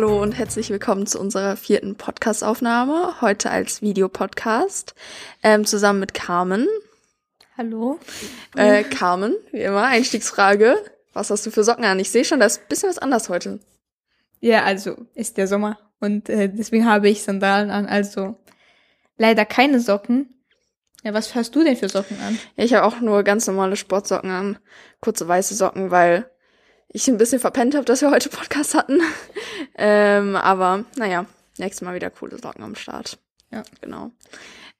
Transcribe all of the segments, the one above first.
hallo und herzlich willkommen zu unserer vierten Podcast-Aufnahme. Heute als Videopodcast. Ähm, zusammen mit Carmen. Hallo. Äh, Carmen, wie immer, Einstiegsfrage. Was hast du für Socken an? Ich sehe schon, da ist ein bisschen was anders heute. Ja, also ist der Sommer und äh, deswegen habe ich Sandalen an. Also leider keine Socken. Ja, was hast du denn für Socken an? Ja, ich habe auch nur ganz normale Sportsocken an. Kurze weiße Socken, weil ich ein bisschen verpennt habe, dass wir heute Podcast hatten. ähm, aber naja, nächstes Mal wieder coole Socken am Start. Ja. Genau.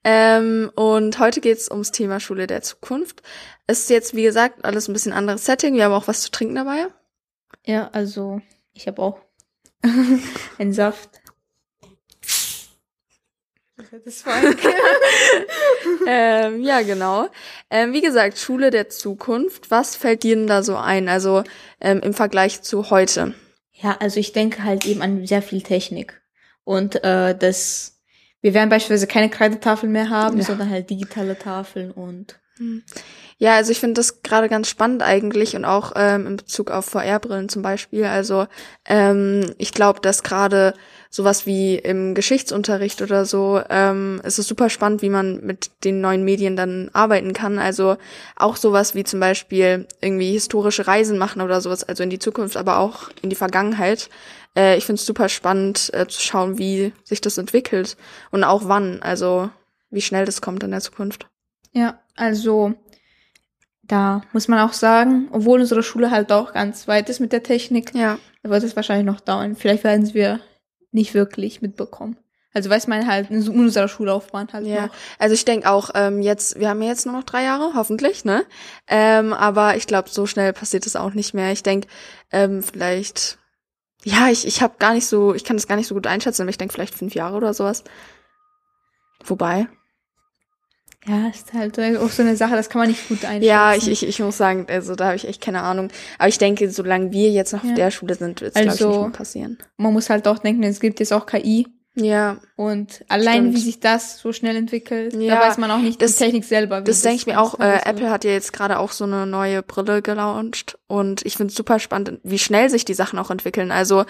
Ähm, und heute geht's ums Thema Schule der Zukunft. Ist jetzt, wie gesagt, alles ein bisschen anderes Setting. Wir haben auch was zu trinken dabei. Ja, also ich habe auch einen Saft. Das war ähm, ja, genau. Ähm, wie gesagt, Schule der Zukunft. Was fällt dir denn da so ein? Also ähm, im Vergleich zu heute? Ja, also ich denke halt eben an sehr viel Technik. Und äh, das, wir werden beispielsweise keine Kreidetafeln mehr haben, Ja. sondern halt digitale Tafeln und Ja, also ich finde das gerade ganz spannend eigentlich und auch ähm, in Bezug auf VR-Brillen zum Beispiel. Also ähm, ich glaube, dass gerade sowas wie im Geschichtsunterricht oder so, ähm, es ist super spannend, wie man mit den neuen Medien dann arbeiten kann. Also auch sowas wie zum Beispiel irgendwie historische Reisen machen oder sowas, also in die Zukunft, aber auch in die Vergangenheit. Äh, ich finde es super spannend äh, zu schauen, wie sich das entwickelt und auch wann, also wie schnell das kommt in der Zukunft. Ja, also da muss man auch sagen, obwohl unsere Schule halt auch ganz weit ist mit der Technik, Ja. wird es wahrscheinlich noch dauern. Vielleicht werden wir nicht wirklich mitbekommen. Also weiß man halt in unserer Schullaufbahn halt Ja, noch. also ich denke auch, ähm, jetzt, wir haben ja jetzt nur noch drei Jahre, hoffentlich, ne? Ähm, aber ich glaube, so schnell passiert es auch nicht mehr. Ich denke, ähm, vielleicht, ja, ich, ich habe gar nicht so, ich kann das gar nicht so gut einschätzen, aber ich denke vielleicht fünf Jahre oder sowas. Wobei, Ja, ist halt auch so eine Sache, das kann man nicht gut einschätzen. ja, ich, ich, ich muss sagen, also da habe ich echt keine Ahnung. Aber ich denke, solange wir jetzt noch Ja. auf der Schule sind, wird es, glaube ich, Also- nicht passieren. Man muss halt auch denken, es gibt jetzt auch KI Ja, und allein Stimmt. wie sich das so schnell entwickelt, Ja, da weiß man auch nicht das- die Technik selber. wie Das denke ich mir auch. alles Äh, Apple hat ja jetzt gerade auch so eine neue Brille gelauncht und ich finde es super spannend, wie schnell sich die Sachen auch entwickeln. Also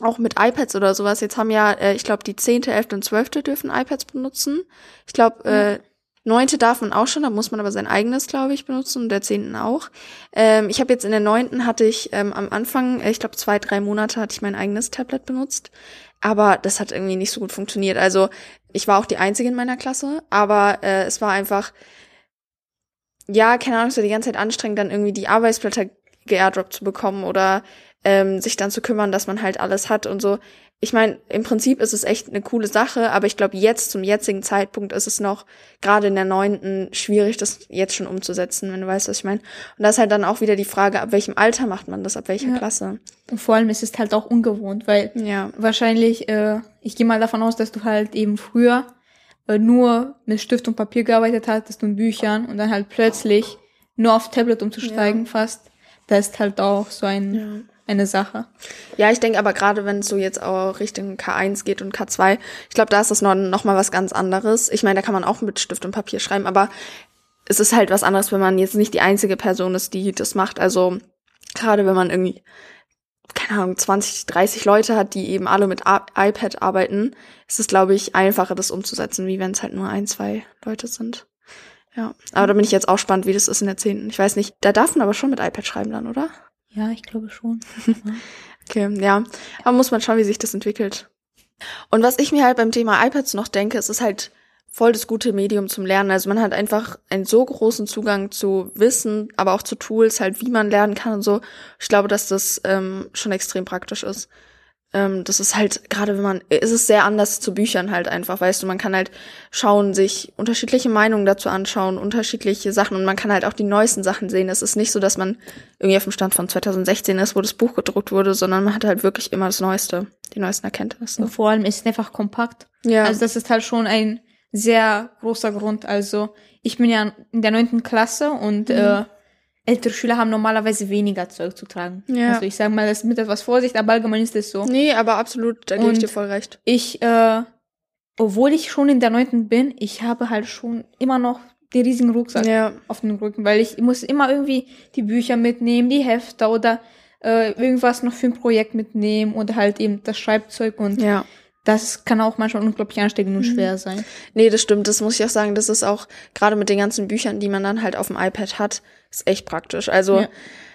auch mit iPads oder sowas. Jetzt haben ja, äh, ich glaube, die zehnte, elfte und zwölfte dürfen iPads benutzen. Ich glaube, äh, neunte darf man auch schon, da muss man aber sein eigenes, glaube ich, benutzen und der zehnten auch. Ähm, ich habe jetzt in der neunten hatte ich ähm, am Anfang, äh, ich glaube zwei, drei Monate hatte ich mein eigenes Tablet benutzt. Aber das hat irgendwie nicht so gut funktioniert. Also ich war auch die Einzige in meiner Klasse, aber äh, es war einfach, ja, keine Ahnung, es war die ganze Zeit anstrengend, dann irgendwie die Arbeitsblätter geairdroppt zu bekommen oder ähm, sich dann zu kümmern, dass man halt alles hat und so. Ich meine, im Prinzip ist es echt eine coole Sache, aber ich glaube, jetzt zum jetzigen Zeitpunkt ist es noch gerade in der neunten schwierig, das jetzt schon umzusetzen, wenn du weißt, was ich meine. Und da ist halt dann auch wieder die Frage, ab welchem Alter macht man das, ab welcher Ja. Klasse. Und vor allem ist es halt auch ungewohnt, weil Ja. wahrscheinlich, äh, ich gehe mal davon aus, dass du halt eben früher äh, nur mit Stift und Papier gearbeitet hattest und Büchern und dann halt plötzlich nur auf Tablet umzusteigen fast. Das ist halt auch so ein, Ja. Eine Sache. Ja, ich denke aber gerade, wenn es so jetzt auch Richtung K1 geht und K2, ich glaube, da ist das noch, noch mal was ganz anderes. Ich meine, da kann man auch mit Stift und Papier schreiben, aber es ist halt was anderes, wenn man jetzt nicht die einzige Person ist, die das macht. Also gerade wenn man irgendwie, keine Ahnung, 20, 30 Leute hat, die eben alle mit A iPad arbeiten, ist es, glaube ich, einfacher, das umzusetzen, wie wenn es halt nur ein, zwei Leute sind. Ja, aber da bin ich jetzt auch spannend, wie das ist in der 10. Ich weiß nicht, da darf man aber schon mit iPad schreiben dann, oder? Ja, ich glaube schon. Okay, ja. Aber muss man schauen, wie sich das entwickelt. Und was ich mir halt beim Thema iPads noch denke, es ist halt voll das gute Medium zum Lernen. Also man hat einfach einen so großen Zugang zu Wissen, aber auch zu Tools, halt wie man lernen kann und so. Ich glaube, dass das ähm, schon extrem praktisch ist. Ähm, das ist halt, gerade wenn man, es ist sehr anders zu Büchern halt einfach, weißt du, man kann halt schauen, sich unterschiedliche Meinungen dazu anschauen, unterschiedliche Sachen und man kann halt auch die neuesten Sachen sehen. Es ist nicht so, dass man irgendwie auf dem Stand von 2016 ist, wo das Buch gedruckt wurde, sondern man hat halt wirklich immer das Neueste, die neuesten Erkenntnisse. Und vor allem ist es einfach kompakt. Ja. Also das ist halt schon ein sehr großer Grund. Also ich bin ja in der neunten Klasse und Mhm. äh, ältere Schüler haben normalerweise weniger Zeug zu tragen. Ja. Also ich sage mal, das mit etwas Vorsicht, aber allgemein ist es so. nee, aber absolut, da gebe ich dir voll recht. Ich, äh, obwohl ich schon in der neunten bin, ich habe halt schon immer noch den riesigen Rucksack Ja. auf dem Rücken, weil ich muss immer irgendwie die Bücher mitnehmen, die Hefter oder äh, irgendwas noch für ein Projekt mitnehmen oder halt eben das Schreibzeug und Ja. Das kann auch manchmal unglaublich ansteckend und schwer sein. Nee, das stimmt. Das muss ich auch sagen. Das ist auch gerade mit den ganzen Büchern, die man dann halt auf dem iPad hat, ist echt praktisch. Also Ja.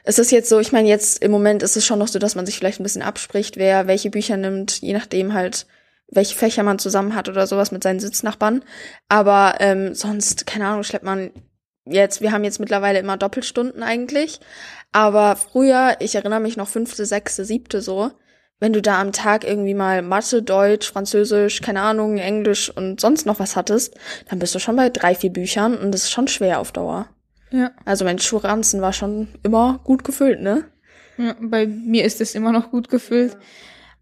es ist jetzt so, ich meine, jetzt im Moment ist es schon noch so, dass man sich vielleicht ein bisschen abspricht, wer welche Bücher nimmt, je nachdem halt, welche Fächer man zusammen hat oder sowas mit seinen Sitznachbarn. Aber ähm, sonst, keine Ahnung, schleppt man jetzt, wir haben jetzt mittlerweile immer Doppelstunden eigentlich. Aber früher, ich erinnere mich noch fünfte, sechste, siebte so, wenn du da am Tag irgendwie mal Mathe, Deutsch, Französisch, keine Ahnung, Englisch und sonst noch was hattest, dann bist du schon bei drei, vier Büchern und das ist schon schwer auf Dauer. Ja. Also mein Schulranzen war schon immer gut gefüllt, ne? ja. Bei mir ist es immer noch gut gefüllt.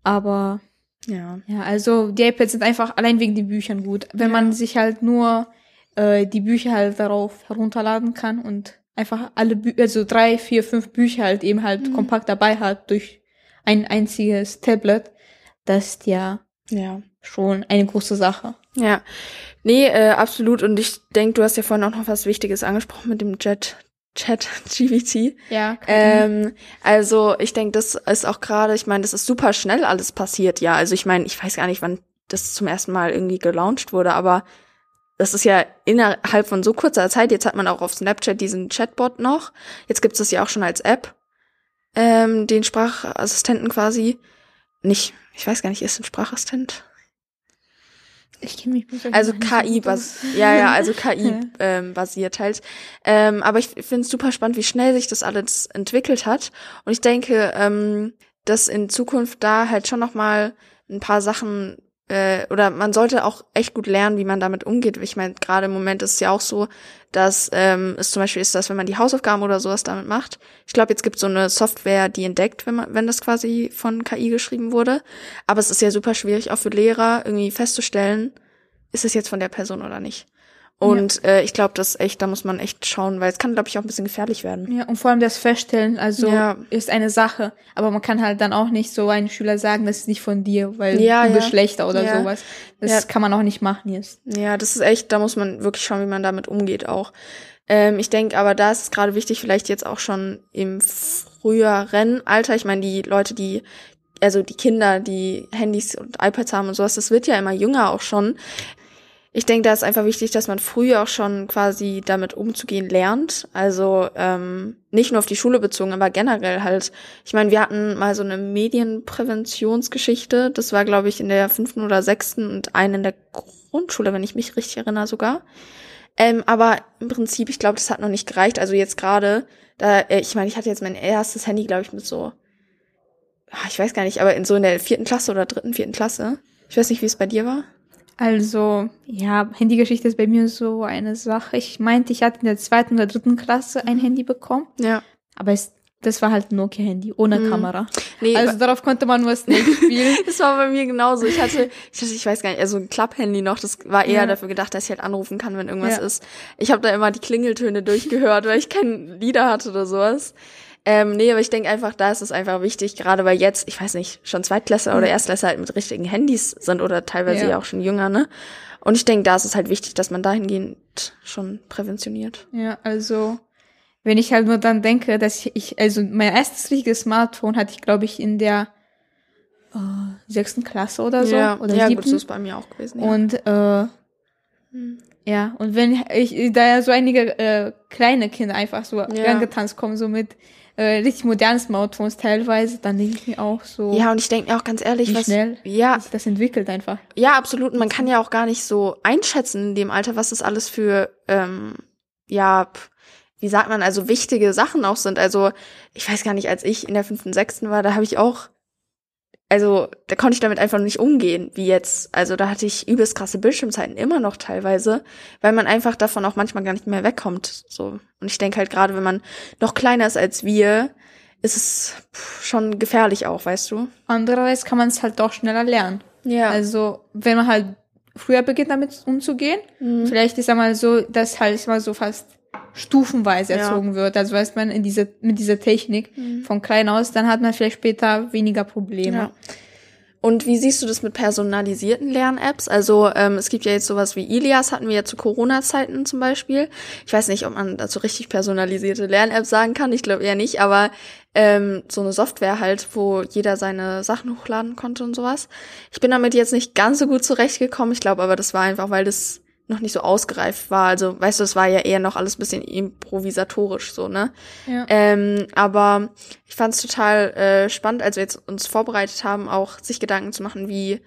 Aber Ja. ja, also die iPads sind einfach allein wegen den Büchern gut. Wenn Ja. man sich halt nur äh, die Bücher halt darauf herunterladen kann und einfach alle Bü also drei, vier, fünf Bücher halt eben halt kompakt dabei hat durch ein einziges Tablet, das ist ja Ja. schon eine große Sache. Ja. Nee, äh, absolut. Und ich denke, du hast ja vorhin auch noch was Wichtiges angesprochen mit dem Jet. Chat GBT. Ja, Ähm, also ich denke, das ist auch gerade, ich meine, das ist super schnell alles passiert, ja. Also ich meine, ich weiß gar nicht, wann das zum ersten Mal irgendwie gelauncht wurde, aber das ist ja innerhalb von so kurzer Zeit. Jetzt hat man auch auf Snapchat diesen Chatbot noch. Jetzt gibt es das ja auch schon als App, ähm, den Sprachassistenten quasi. Nicht, ich weiß gar nicht, ist ein Sprachassistent? ich kenne mich Also nicht so KI gut aus. bas ja ja also KI Ja. ähm, basiert halt ähm, aber ich finde es super spannend wie schnell sich das alles entwickelt hat und ich denke ähm, dass in Zukunft da halt schon noch mal ein paar Sachen äh, oder man sollte auch echt gut lernen wie man damit umgeht. Ich meine gerade im Moment ist es ja auch so dass ähm, es zum Beispiel ist dass wenn man die Hausaufgaben oder sowas damit macht. Ich glaube jetzt gibt es so eine Software die entdeckt wenn man wenn das quasi von KI geschrieben wurde. Aber es ist ja super schwierig auch für Lehrer irgendwie festzustellen ist es jetzt von der Person oder nicht. Und äh, ich glaube, das ist echt, da muss man echt schauen, weil es kann, glaube ich, auch ein bisschen gefährlich werden. Ja, und vor allem das Feststellen, also Ja. ist eine Sache, aber man kann halt dann auch nicht so einem Schüler sagen, das ist nicht von dir, weil Ja, du ja. Geschlechter oder Ja. sowas. Das Ja. kann man auch nicht machen jetzt. Ja, das ist echt, da muss man wirklich schauen, wie man damit umgeht auch. Ähm, ich denke, aber da ist es gerade wichtig, vielleicht jetzt auch schon im früheren Alter. Ich meine, die Leute, die, also die Kinder, die Handys und iPads haben und sowas, das wird ja immer jünger auch schon. Ich denke, da ist einfach wichtig, dass man früher auch schon quasi damit umzugehen lernt. Also ähm, nicht nur auf die Schule bezogen, aber generell halt. Ich meine, wir hatten mal so eine Medienpräventionsgeschichte. Das war, glaube ich, in der fünften oder sechsten und eine in der Grundschule, wenn ich mich richtig erinnere sogar. Ähm, aber im Prinzip, ich glaube, das hat noch nicht gereicht. Also jetzt gerade, da, äh, ich meine, ich hatte jetzt mein erstes Handy, glaube ich, mit so, ah, ich weiß gar nicht, aber in so in der vierten Klasse oder dritten, vierten Klasse. Ich weiß nicht, wie es bei dir war. Also, ja, Handygeschichte ist bei mir so eine Sache. Ich meinte, ich hatte in der zweiten oder dritten Klasse ein Handy bekommen, Ja. aber es, das war halt ein Nokia-Handy, ohne Mhm. Kamera. Nee, Also darauf konnte man nur Snake spielen. Das war bei mir genauso. Ich hatte, ich hatte, ich weiß gar nicht, also ein Klapphandy noch, das war eher Ja. dafür gedacht, dass ich halt anrufen kann, wenn irgendwas Ja. ist. Ich habe da immer die Klingeltöne durchgehört, weil ich keine Lieder hatte oder sowas. Ähm, nee, aber ich denke einfach, da ist es einfach wichtig, gerade weil jetzt, ich weiß nicht, schon Zweitklässler oder Ja. Erstklässler halt mit richtigen Handys sind oder teilweise Ja. auch schon jünger, ne? Und ich denke, da ist es halt wichtig, dass man dahingehend schon präventioniert. Ja, also wenn ich halt nur dann denke, dass ich, also mein erstes richtiges Smartphone hatte ich, glaube ich, in der äh, sechsten Klasse oder so. ja, oder ja gut, siebten. so ist bei mir auch gewesen. Ja. Und äh, Hm. ja, und wenn ich, da ja so einige äh, kleine Kinder einfach so Ja. angetanzt kommen, so mit äh, richtig modernen Smartphones teilweise, dann denke ich mir auch so, ja, und ich denke mir auch ganz ehrlich, wie was, schnell ja, sich das entwickelt einfach. Ja, absolut. Und man kann ja auch gar nicht so einschätzen in dem Alter, was das alles für, ähm, ja, wie sagt man, also wichtige Sachen auch sind. Also ich weiß gar nicht, als ich in der fünften, sechsten war, da habe ich auch, also da konnte ich damit einfach nicht umgehen, wie jetzt. Also da hatte ich übelst krasse Bildschirmzeiten immer noch teilweise, weil man einfach davon auch manchmal gar nicht mehr wegkommt. So. Und ich denke halt gerade, wenn man noch kleiner ist als wir, ist es schon gefährlich auch, weißt du? Andererseits kann man es halt doch schneller lernen. Ja. Also wenn man halt früher beginnt damit umzugehen, Mhm. vielleicht ist einmal so, dass halt mal so fast stufenweise Ja. erzogen wird. Also weiß man in diese, mit dieser Technik Mhm. von klein aus, dann hat man vielleicht später weniger Probleme. Ja. Und wie siehst du das mit personalisierten Lern-Apps? Also ähm, es gibt ja jetzt sowas wie Ilias, hatten wir ja zu Corona-Zeiten zum Beispiel. Ich weiß nicht, ob man dazu richtig personalisierte Lern-Apps sagen kann. Ich glaube eher nicht, aber ähm, so eine Software halt, wo jeder seine Sachen hochladen konnte und sowas. Ich bin damit jetzt nicht ganz so gut zurechtgekommen. Ich glaube aber, das war einfach, weil das noch nicht so ausgereift war. Also, weißt du, es war ja eher noch alles bisschen improvisatorisch so, ne? Ja. Ähm, aber ich fand es total äh, spannend, als wir jetzt uns vorbereitet haben, auch sich Gedanken zu machen, wie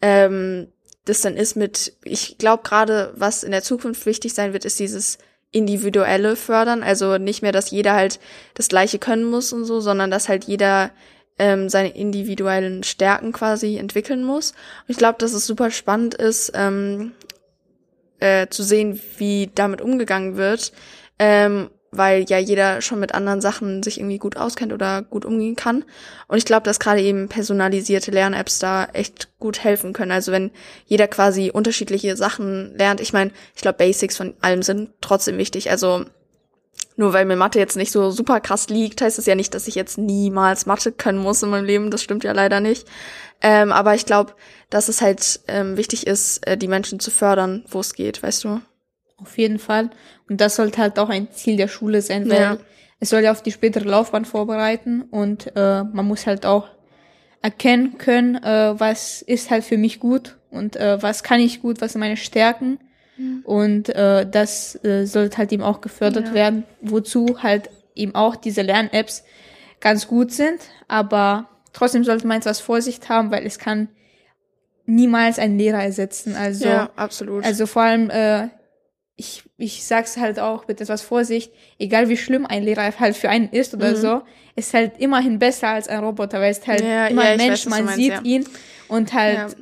ähm, das dann ist mit, ich glaube gerade, was in der Zukunft wichtig sein wird, ist dieses individuelle Fördern. Also nicht mehr, dass jeder halt das Gleiche können muss und so, sondern dass halt jeder ähm, seine individuellen Stärken quasi entwickeln muss. Und ich glaube, dass es super spannend ist, ähm, äh, zu sehen, wie damit umgegangen wird, ähm, weil ja jeder schon mit anderen Sachen sich irgendwie gut auskennt oder gut umgehen kann. Und ich glaube, dass gerade eben personalisierte Lern-Apps da echt gut helfen können. Also wenn jeder quasi unterschiedliche Sachen lernt. Ich meine, ich glaube, Basics von allem sind trotzdem wichtig. Also nur weil mir Mathe jetzt nicht so super krass liegt, heißt es ja nicht, dass ich jetzt niemals Mathe können muss in meinem Leben. Das stimmt ja leider nicht. Ähm, aber ich glaube, dass es halt ähm, wichtig ist, äh, die Menschen zu fördern, wo es geht, weißt du? Auf jeden Fall. Und das sollte halt auch ein Ziel der Schule sein, weil ja. es soll ja auf die spätere Laufbahn vorbereiten und äh, man muss halt auch erkennen können, äh, was ist halt für mich gut und äh, was kann ich gut, was sind meine Stärken. Mhm. Und äh, das äh, sollte halt eben auch gefördert ja. werden, wozu halt eben auch diese Lern-Apps ganz gut sind, aber Trotzdem sollte man etwas Vorsicht haben, weil es kann niemals einen Lehrer ersetzen. Also, ja, absolut. Also vor allem, äh, ich, ich sag's halt auch mit etwas Vorsicht, egal wie schlimm ein Lehrer halt für einen ist oder mhm. so, ist halt immerhin besser als ein Roboter, weil es halt ja, immer ja, ein Mensch, weiß, man meinst, sieht ja. ihn und halt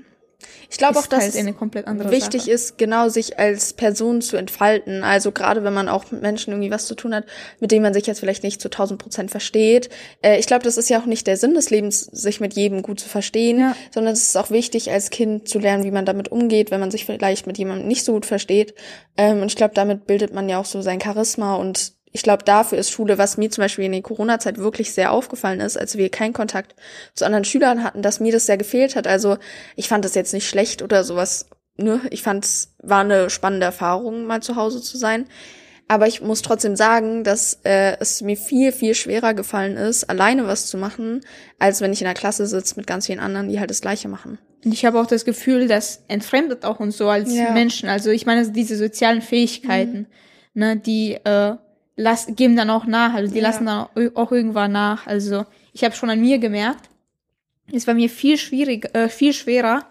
ich glaube auch, dass halt es wichtig Sache. ist, genau sich als Person zu entfalten. Also gerade wenn man auch mit Menschen irgendwie was zu tun hat, mit denen man sich jetzt vielleicht nicht zu 1000 Prozent versteht. Äh, ich glaube, das ist ja auch nicht der Sinn des Lebens, sich mit jedem gut zu verstehen, ja. sondern es ist auch wichtig, als Kind zu lernen, wie man damit umgeht, wenn man sich vielleicht mit jemandem nicht so gut versteht. Ähm, und ich glaube, damit bildet man ja auch so sein Charisma und ich glaube, dafür ist Schule, was mir zum Beispiel in der Corona-Zeit wirklich sehr aufgefallen ist, als wir keinen Kontakt zu anderen Schülern hatten, dass mir das sehr gefehlt hat. Also ich fand das jetzt nicht schlecht oder sowas. Ne? Ich fand es war eine spannende Erfahrung, mal zu Hause zu sein. Aber ich muss trotzdem sagen, dass äh, es mir viel, viel schwerer gefallen ist, alleine was zu machen, als wenn ich in der Klasse sitze mit ganz vielen anderen, die halt das Gleiche machen. Und ich habe auch das Gefühl, das entfremdet auch uns so als ja. Menschen. Also ich meine, diese sozialen Fähigkeiten, mhm. ne, die äh, lass, geben dann auch nach, also die ja. lassen dann auch irgendwann nach. Also ich habe schon an mir gemerkt, es war mir viel schwierig, äh, viel schwerer,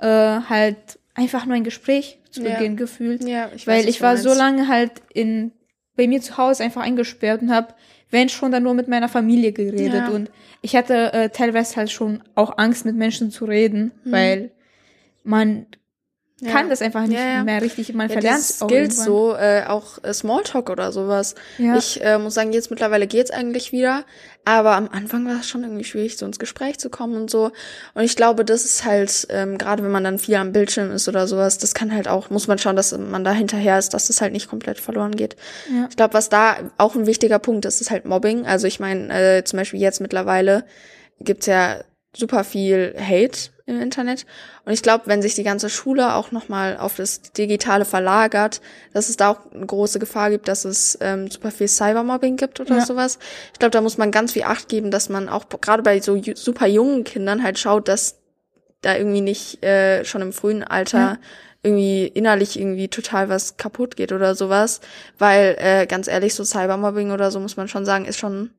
äh, halt einfach nur ein Gespräch zu ja. Beginn gefühlt. Ja, ich weiß, Weil ich war so lange halt in bei mir zu Hause einfach eingesperrt und habe, wenn schon, dann nur mit meiner Familie geredet. Ja. Und ich hatte äh, teilweise halt schon auch Angst, mit Menschen zu reden, mhm. weil man ja. kann das einfach nicht ja, ja. mehr richtig. Man ja, verlernt Skills so, äh, auch äh, Smalltalk oder sowas. Ja. Ich äh, muss sagen, jetzt mittlerweile geht's eigentlich wieder, aber am Anfang war es schon irgendwie schwierig, so ins Gespräch zu kommen und so. Und ich glaube, das ist halt, ähm, gerade wenn man dann viel am Bildschirm ist oder sowas, das kann halt auch, muss man schauen, dass man da hinterher ist, dass das halt nicht komplett verloren geht. Ja. Ich glaube, was da auch ein wichtiger Punkt ist, ist halt Mobbing. Also ich meine, äh, zum Beispiel jetzt mittlerweile gibt's ja super viel Hate im Internet. Und ich glaube, wenn sich die ganze Schule auch nochmal auf das Digitale verlagert, dass es da auch eine große Gefahr gibt, dass es ähm, super viel Cybermobbing gibt oder ja. sowas. Ich glaube, da muss man ganz viel Acht geben, dass man auch gerade bei so super jungen Kindern halt schaut, dass da irgendwie nicht äh, schon im frühen Alter ja. irgendwie innerlich irgendwie total was kaputt geht oder sowas. Weil, äh, ganz ehrlich, so Cybermobbing oder so muss man schon sagen, ist schon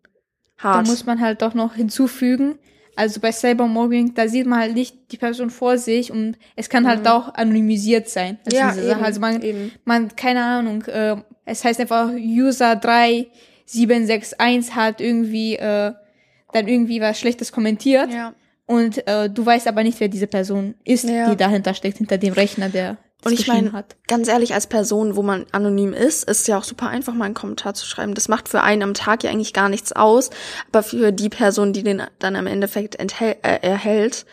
hart. Da muss man halt doch noch hinzufügen, also bei Cybermobbing, da sieht man halt nicht die Person vor sich und es kann halt mhm. auch anonymisiert sein. Also ja, eben, Also man, eben. man, keine Ahnung, äh, es heißt einfach User 3761 hat irgendwie äh, dann irgendwie was Schlechtes kommentiert. Ja. Und äh, du weißt aber nicht, wer diese Person ist, ja. die dahinter steckt, hinter dem Rechner, der und ich meine, ganz ehrlich, als Person, wo man anonym ist, ist ja auch super einfach, mal einen Kommentar zu schreiben. Das macht für einen am Tag ja eigentlich gar nichts aus, aber für die Person, die den dann am Endeffekt enthält, äh, erhält,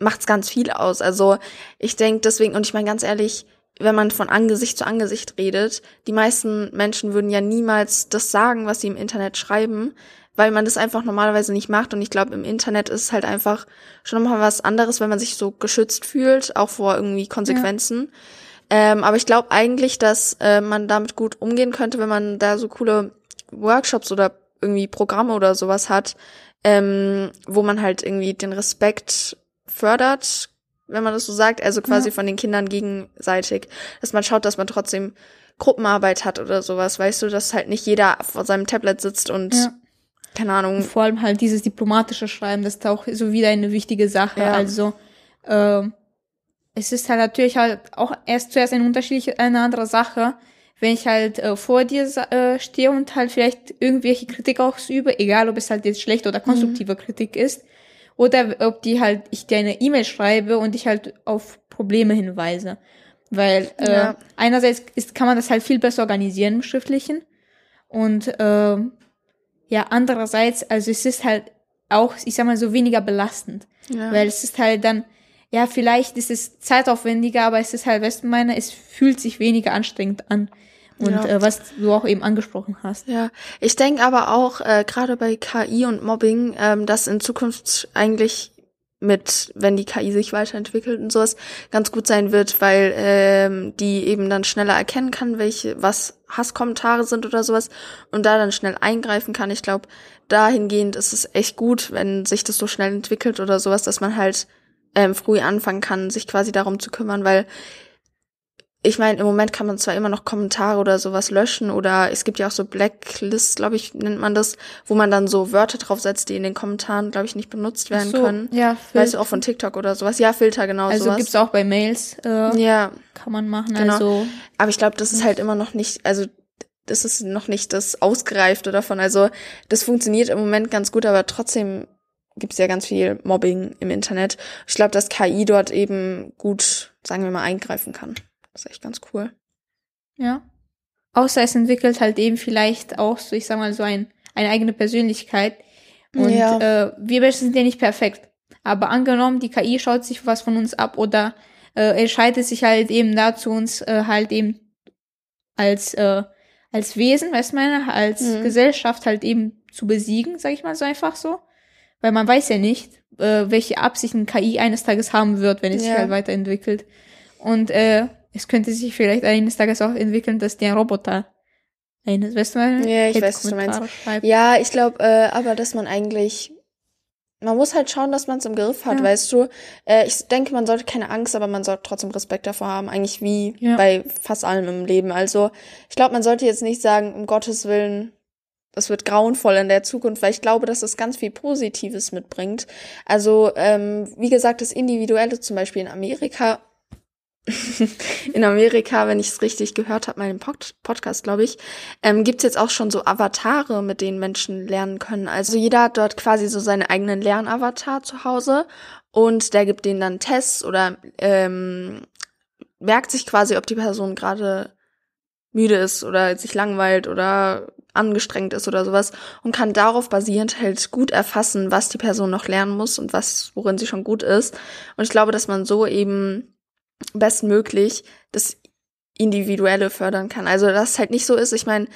macht's ganz viel aus. Also ich denke deswegen, und ich meine ganz ehrlich, wenn man von Angesicht zu Angesicht redet, die meisten Menschen würden ja niemals das sagen, was sie im Internet schreiben, weil man das einfach normalerweise nicht macht. Und ich glaube, im Internet ist es halt einfach schon mal was anderes, wenn man sich so geschützt fühlt, auch vor irgendwie Konsequenzen. Ja. Ähm, aber ich glaube eigentlich, dass äh, man damit gut umgehen könnte, wenn man da so coole Workshops oder irgendwie Programme oder sowas hat, ähm, wo man halt irgendwie den Respekt fördert, wenn man das so sagt, also quasi ja. von den Kindern gegenseitig, dass man schaut, dass man trotzdem Gruppenarbeit hat oder sowas, weißt du, dass halt nicht jeder vor seinem Tablet sitzt und ja. Keine Ahnung. Und vor allem halt dieses diplomatische Schreiben, das ist auch so wieder eine wichtige Sache. Ja. Also äh, es ist halt natürlich halt auch erst zuerst eine unterschiedliche, eine andere Sache, wenn ich halt äh, vor dir äh, stehe und halt vielleicht irgendwelche Kritik ausübe, egal ob es halt jetzt schlechte oder konstruktive mhm. Kritik ist, oder ob die halt ich dir eine E-Mail schreibe und ich halt auf Probleme hinweise. Weil äh, ja. einerseits ist, kann man das halt viel besser organisieren im Schriftlichen und äh, ja, andererseits, also es ist halt auch, ich sag mal so, weniger belastend. Ja. Weil es ist halt dann, ja, vielleicht ist es zeitaufwendiger, aber es ist halt, weißt du, meine, es fühlt sich weniger anstrengend an. Und ja. äh, was du auch eben angesprochen hast. Ja, ich denke aber auch, äh, gerade bei KI und Mobbing, ähm, dass in Zukunft eigentlich mit, wenn die KI sich weiterentwickelt und sowas, ganz gut sein wird, weil ähm, die eben dann schneller erkennen kann, welche, was Hasskommentare sind oder sowas und da dann schnell eingreifen kann. Ich glaube, dahingehend ist es echt gut, wenn sich das so schnell entwickelt oder sowas, dass man halt ähm, früh anfangen kann, sich quasi darum zu kümmern, weil ich meine, im Moment kann man zwar immer noch Kommentare oder sowas löschen oder es gibt ja auch so Blacklists, glaube ich, nennt man das, wo man dann so Wörter draufsetzt, die in den Kommentaren, glaube ich, nicht benutzt werden so, können. Ja, weißt du, auch von TikTok oder sowas. Ja, Filter, genau also sowas. gibt's auch bei Mails. Äh, ja. Kann man machen, genau. also. Aber ich glaube, das ist halt immer noch nicht, also das ist noch nicht das Ausgereifte davon. Also das funktioniert im Moment ganz gut, aber trotzdem gibt's ja ganz viel Mobbing im Internet. Ich glaube, dass KI dort eben gut, sagen wir mal, eingreifen kann. Das ist echt ganz cool. Ja. Außer es entwickelt halt eben vielleicht auch so, ich sag mal, so ein, eine eigene Persönlichkeit. Und ja. äh, wir Menschen sind ja nicht perfekt. Aber angenommen, die KI schaut sich was von uns ab oder äh, entscheidet sich halt eben dazu, uns äh, halt eben als, äh, als Wesen, weißt du meine, als mhm. Gesellschaft halt eben zu besiegen, sag ich mal so einfach so. Weil man weiß ja nicht, äh, welche Absichten KI eines Tages haben wird, wenn es ja. sich halt weiterentwickelt. Und äh, es könnte sich vielleicht eines Tages auch entwickeln, dass der Roboter eines, weißt du mal? Ja, ich weiß, was du meinst. Schreibt. Ja, ich glaube, äh, aber dass man eigentlich, man muss halt schauen, dass man es im Griff hat, ja. weißt du. Äh, ich denke, man sollte keine Angst, aber man sollte trotzdem Respekt davor haben, eigentlich wie ja. bei fast allem im Leben. Also ich glaube, man sollte jetzt nicht sagen, um Gottes Willen, das wird grauenvoll in der Zukunft, weil ich glaube, dass es ganz viel Positives mitbringt. Also, ähm, wie gesagt, das Individuelle zum Beispiel in Amerika in Amerika, wenn ich es richtig gehört habe, meinem Pod Podcast, glaube ich, ähm, gibt jetzt auch schon so Avatare, mit denen Menschen lernen können. Also jeder hat dort quasi so seinen eigenen Lernavatar zu Hause und der gibt denen dann Tests oder ähm, merkt sich quasi, ob die Person gerade müde ist oder sich langweilt oder angestrengt ist oder sowas und kann darauf basierend halt gut erfassen, was die Person noch lernen muss und was, worin sie schon gut ist. Und ich glaube, dass man so eben bestmöglich das Individuelle fördern kann. Also dass es halt nicht so ist, ich meine,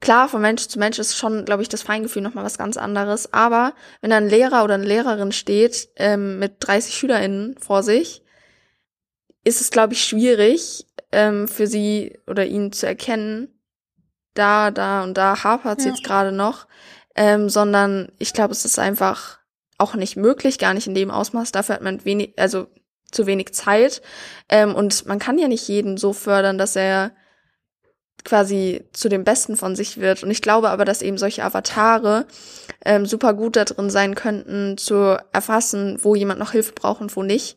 klar, von Mensch zu Mensch ist schon, glaube ich, das Feingefühl nochmal was ganz anderes. Aber wenn da ein Lehrer oder eine Lehrerin steht ähm, mit 30 SchülerInnen vor sich, ist es, glaube ich, schwierig ähm, für sie oder ihn zu erkennen, da, da und da hapert es ja. jetzt gerade noch, ähm, sondern ich glaube, es ist einfach auch nicht möglich, gar nicht in dem Ausmaß. Dafür hat man wenig, also zu wenig Zeit. Ähm, und man kann ja nicht jeden so fördern, dass er quasi zu dem Besten von sich wird. Und ich glaube aber, dass eben solche Avatare ähm, super gut da drin sein könnten, zu erfassen, wo jemand noch Hilfe braucht und wo nicht.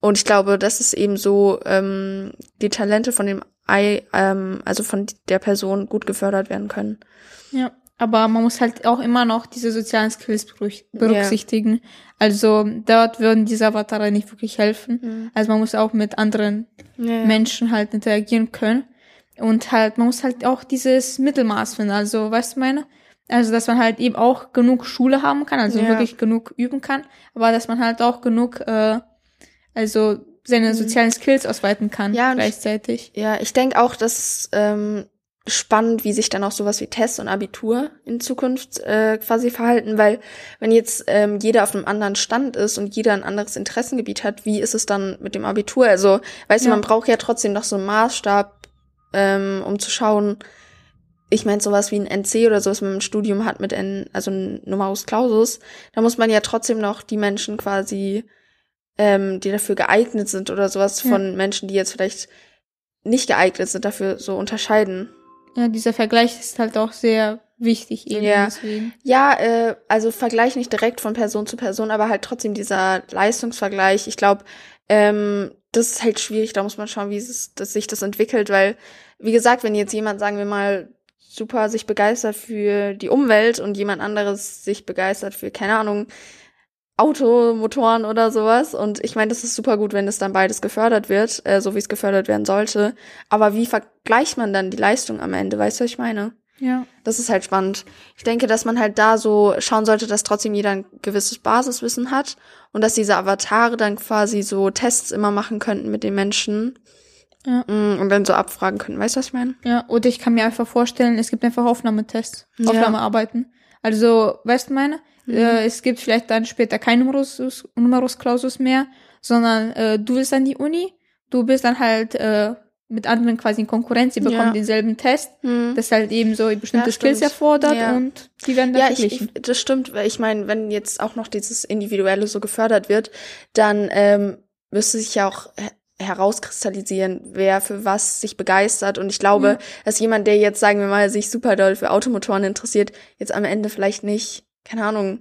Und ich glaube, dass es eben so ähm, die Talente von dem Ei, ähm, also von der Person gut gefördert werden können. Ja. Aber man muss halt auch immer noch diese sozialen Skills berücksichtigen. Yeah. Also dort würden diese Avatare nicht wirklich helfen. Mhm. Also man muss auch mit anderen yeah. Menschen halt interagieren können. Und halt, man muss halt auch dieses Mittelmaß finden. Also, weißt du meine? Also, dass man halt eben auch genug Schule haben kann, also yeah. wirklich genug üben kann, aber dass man halt auch genug, äh, also seine mhm. sozialen Skills ausweiten kann ja, gleichzeitig. Ich, ja, ich denke auch, dass ähm, spannend, wie sich dann auch sowas wie Tests und Abitur in Zukunft äh, quasi verhalten, weil wenn jetzt ähm, jeder auf einem anderen Stand ist und jeder ein anderes Interessengebiet hat, wie ist es dann mit dem Abitur? Also, weißt ja. du, man braucht ja trotzdem noch so einen Maßstab, ähm, um zu schauen, ich meine, sowas wie ein NC oder sowas, wenn man ein Studium hat mit N, also ein Numerus Clausus, da muss man ja trotzdem noch die Menschen quasi, ähm, die dafür geeignet sind oder sowas ja. von Menschen, die jetzt vielleicht nicht geeignet sind, dafür so unterscheiden. Ja, dieser Vergleich ist halt auch sehr wichtig eben ja. deswegen. Ja, äh, also Vergleich nicht direkt von Person zu Person, aber halt trotzdem dieser Leistungsvergleich. Ich glaube, ähm, das ist halt schwierig, da muss man schauen, wie es, dass sich das entwickelt, weil, wie gesagt, wenn jetzt jemand, sagen wir mal, super sich begeistert für die Umwelt und jemand anderes sich begeistert für, keine Ahnung, Automotoren oder sowas. Und ich meine, das ist super gut, wenn das dann beides gefördert wird, äh, so wie es gefördert werden sollte. Aber wie vergleicht man dann die Leistung am Ende? Weißt du, was ich meine? Ja. Das ist halt spannend. Ich denke, dass man halt da so schauen sollte, dass trotzdem jeder ein gewisses Basiswissen hat und dass diese Avatare dann quasi so Tests immer machen könnten mit den Menschen. Ja. Mm, und dann so abfragen können. Weißt du, was ich meine? Ja, oder ich kann mir einfach vorstellen, es gibt einfach Aufnahmetests, ja. Aufnahmearbeiten. Also, weißt du meine? Mhm. Äh, es gibt vielleicht dann später kein Numerus, Numerus Clausus mehr, sondern äh, du willst an die Uni, du bist dann halt äh, mit anderen quasi in Konkurrenz, sie bekommen ja. denselben Test, mhm. das halt eben so bestimmte ja, Skills erfordert ja. und die werden dann ja. Ich, ich, das stimmt, weil ich meine, wenn jetzt auch noch dieses Individuelle so gefördert wird, dann ähm, müsste sich ja auch herauskristallisieren, wer für was sich begeistert. Und ich glaube, mhm. dass jemand, der jetzt, sagen wir mal, sich super doll für Automotoren interessiert, jetzt am Ende vielleicht nicht keine Ahnung,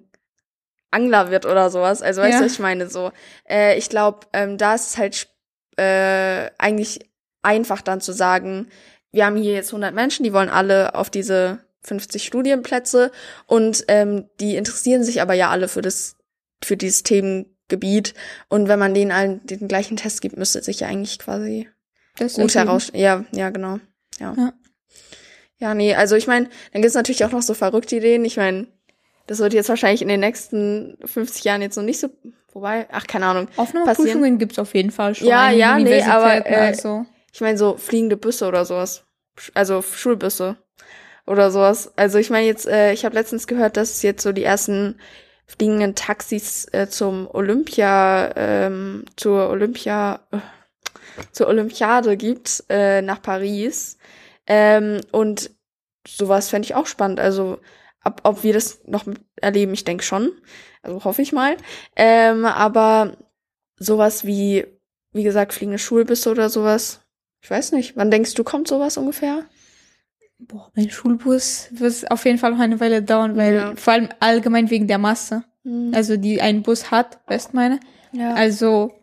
Angler wird oder sowas. Also weißt ja. du, was ich meine? So, äh, ich glaube, ähm, da ist es halt äh, eigentlich einfach dann zu sagen, wir haben hier jetzt 100 Menschen, die wollen alle auf diese 50 Studienplätze und ähm, die interessieren sich aber ja alle für das für dieses Themengebiet und wenn man denen allen den gleichen Test gibt, müsste sich ja eigentlich quasi das gut heraus ja ja genau ja ja, ja nee also ich meine dann gibt's natürlich auch noch so verrückte Ideen ich meine das wird jetzt wahrscheinlich in den nächsten 50 Jahren jetzt noch nicht so, wobei, ach, keine Ahnung. Aufnahmeprüfungen gibt's auf jeden Fall schon. Ja, ja, nee, aber äh, also. ich meine so fliegende Busse oder sowas. Also Schulbusse oder sowas. Also ich meine jetzt, äh, ich habe letztens gehört, dass es jetzt so die ersten fliegenden Taxis äh, zum Olympia, ähm, zur Olympia, äh, zur Olympiade gibt äh, nach Paris. Ähm, und sowas fände ich auch spannend. Also ob, ob wir das noch erleben, ich denke schon. Also hoffe ich mal. Ähm, aber sowas wie, wie gesagt, fliegende Schulbusse oder sowas, ich weiß nicht. Wann denkst du, kommt sowas ungefähr? Boah, mein Schulbus wird auf jeden Fall noch eine Weile dauern, weil ja. vor allem allgemein wegen der Masse. Mhm. Also die ein Bus hat, weißt meine? Ja. Also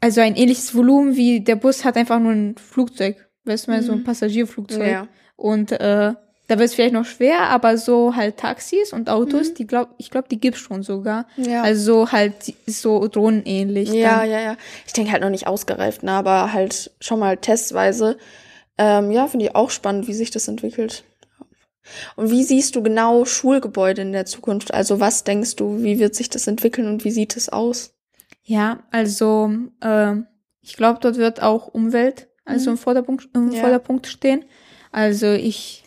also ein ähnliches Volumen wie der Bus hat einfach nur ein Flugzeug, weißt du mal, mhm. so ein mhm. Passagierflugzeug. Ja. Und äh, da wird es vielleicht noch schwer, aber so halt Taxis und Autos, mhm. die glaub, ich glaube, die gibt's schon sogar. Ja. Also halt so drohnenähnlich. Ja, dann. ja, ja. Ich denke halt noch nicht ausgereift, ne, aber halt schon mal testweise. Ähm, ja, finde ich auch spannend, wie sich das entwickelt. Und wie siehst du genau Schulgebäude in der Zukunft? Also was denkst du, wie wird sich das entwickeln und wie sieht es aus? Ja, also äh, ich glaube, dort wird auch Umwelt also mhm. im Vorderpunkt, im ja. Vorderpunkt stehen. Also ich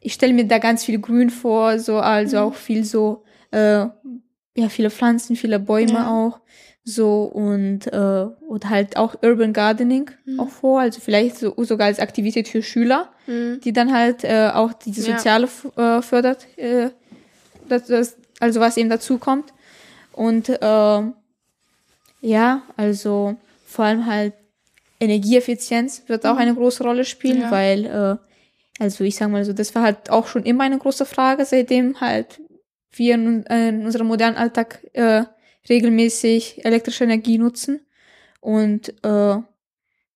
ich stelle mir da ganz viel Grün vor, so also mhm. auch viel so äh, ja viele Pflanzen, viele Bäume ja. auch so und äh, oder halt auch Urban Gardening mhm. auch vor, also vielleicht so, sogar als Aktivität für Schüler, mhm. die dann halt äh, auch diese soziale ja. äh, fördert, äh, das, das, also was eben dazu kommt und äh, ja, also vor allem halt Energieeffizienz wird auch mhm. eine große Rolle spielen, ja. weil äh, also ich sag mal so, das war halt auch schon immer eine große Frage, seitdem halt wir in, äh, in unserem modernen Alltag äh, regelmäßig elektrische Energie nutzen. Und äh,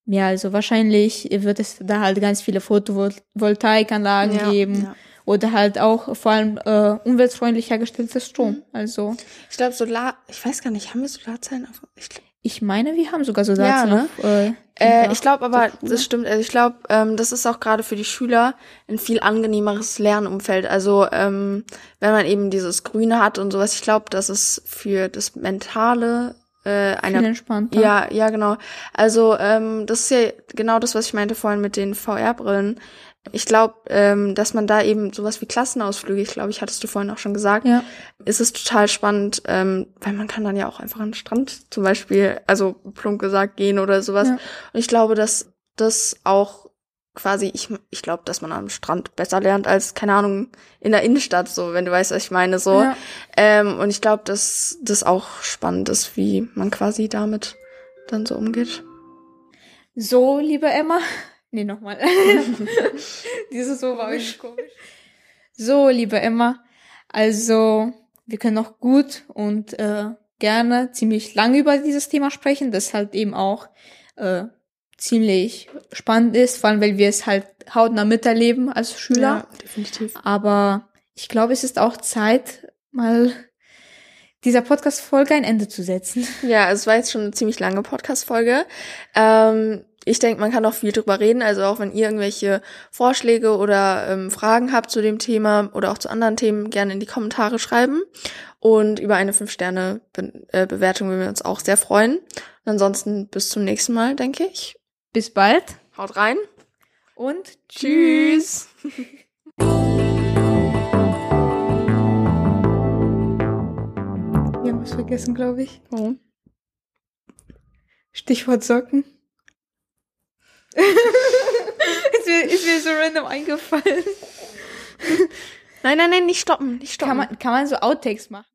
ja, also wahrscheinlich wird es da halt ganz viele Photovoltaikanlagen ja, geben. Ja. Oder halt auch vor allem äh, umweltfreundlich hergestelltes Strom. Mhm. Also ich glaube Solar, ich weiß gar nicht, haben wir Solarzellen auf? Ich, ich meine, wir haben sogar Solarzellen ja, ne? auf. Äh, äh, ich glaube aber, das stimmt, also ich glaube, ähm, das ist auch gerade für die Schüler ein viel angenehmeres Lernumfeld. Also ähm, wenn man eben dieses Grüne hat und sowas, ich glaube, das ist für das mentale äh, einer Viel entspannter. Ja, ja, genau. Also ähm, das ist ja genau das, was ich meinte vorhin mit den VR-Brillen. Ich glaube, ähm, dass man da eben sowas wie Klassenausflüge, ich glaube, ich hattest du vorhin auch schon gesagt, Ja. ist es total spannend, ähm, weil man kann dann ja auch einfach an den Strand zum Beispiel, also plump gesagt, gehen oder sowas. Ja. Und ich glaube, dass das auch quasi, ich, ich glaube, dass man am Strand besser lernt als, keine Ahnung, in der Innenstadt, so, wenn du weißt, was ich meine, so. Ja. Ähm, und ich glaube, dass das auch spannend ist, wie man quasi damit dann so umgeht. So, liebe Emma. Nee, nochmal. Dieses so war irgendwie komisch. So, liebe Emma. Also, wir können noch gut und äh, gerne ziemlich lange über dieses Thema sprechen, das halt eben auch äh, ziemlich spannend ist, vor allem weil wir es halt hautnah miterleben als Schüler. definitiv. Aber ich glaube, es ist auch Zeit, mal dieser Podcast-Folge ein Ende zu setzen. Ja, es war jetzt schon eine ziemlich lange Podcast-Folge. Ähm, ich denke, man kann auch viel drüber reden. Also auch wenn ihr irgendwelche Vorschläge oder ähm, Fragen habt zu dem Thema oder auch zu anderen Themen, gerne in die Kommentare schreiben. Und über eine 5-Sterne-Bewertung würden wir uns auch sehr freuen. Und ansonsten bis zum nächsten Mal, denke ich. Bis bald Haut rein. und Tschüss. Wir haben was vergessen, glaube ich. Oh. Stichwort Socken. ist, mir, ist mir so random eingefallen. Nein, nein, nein, nicht stoppen, nicht stoppen. Kann man, kann man so Outtakes machen?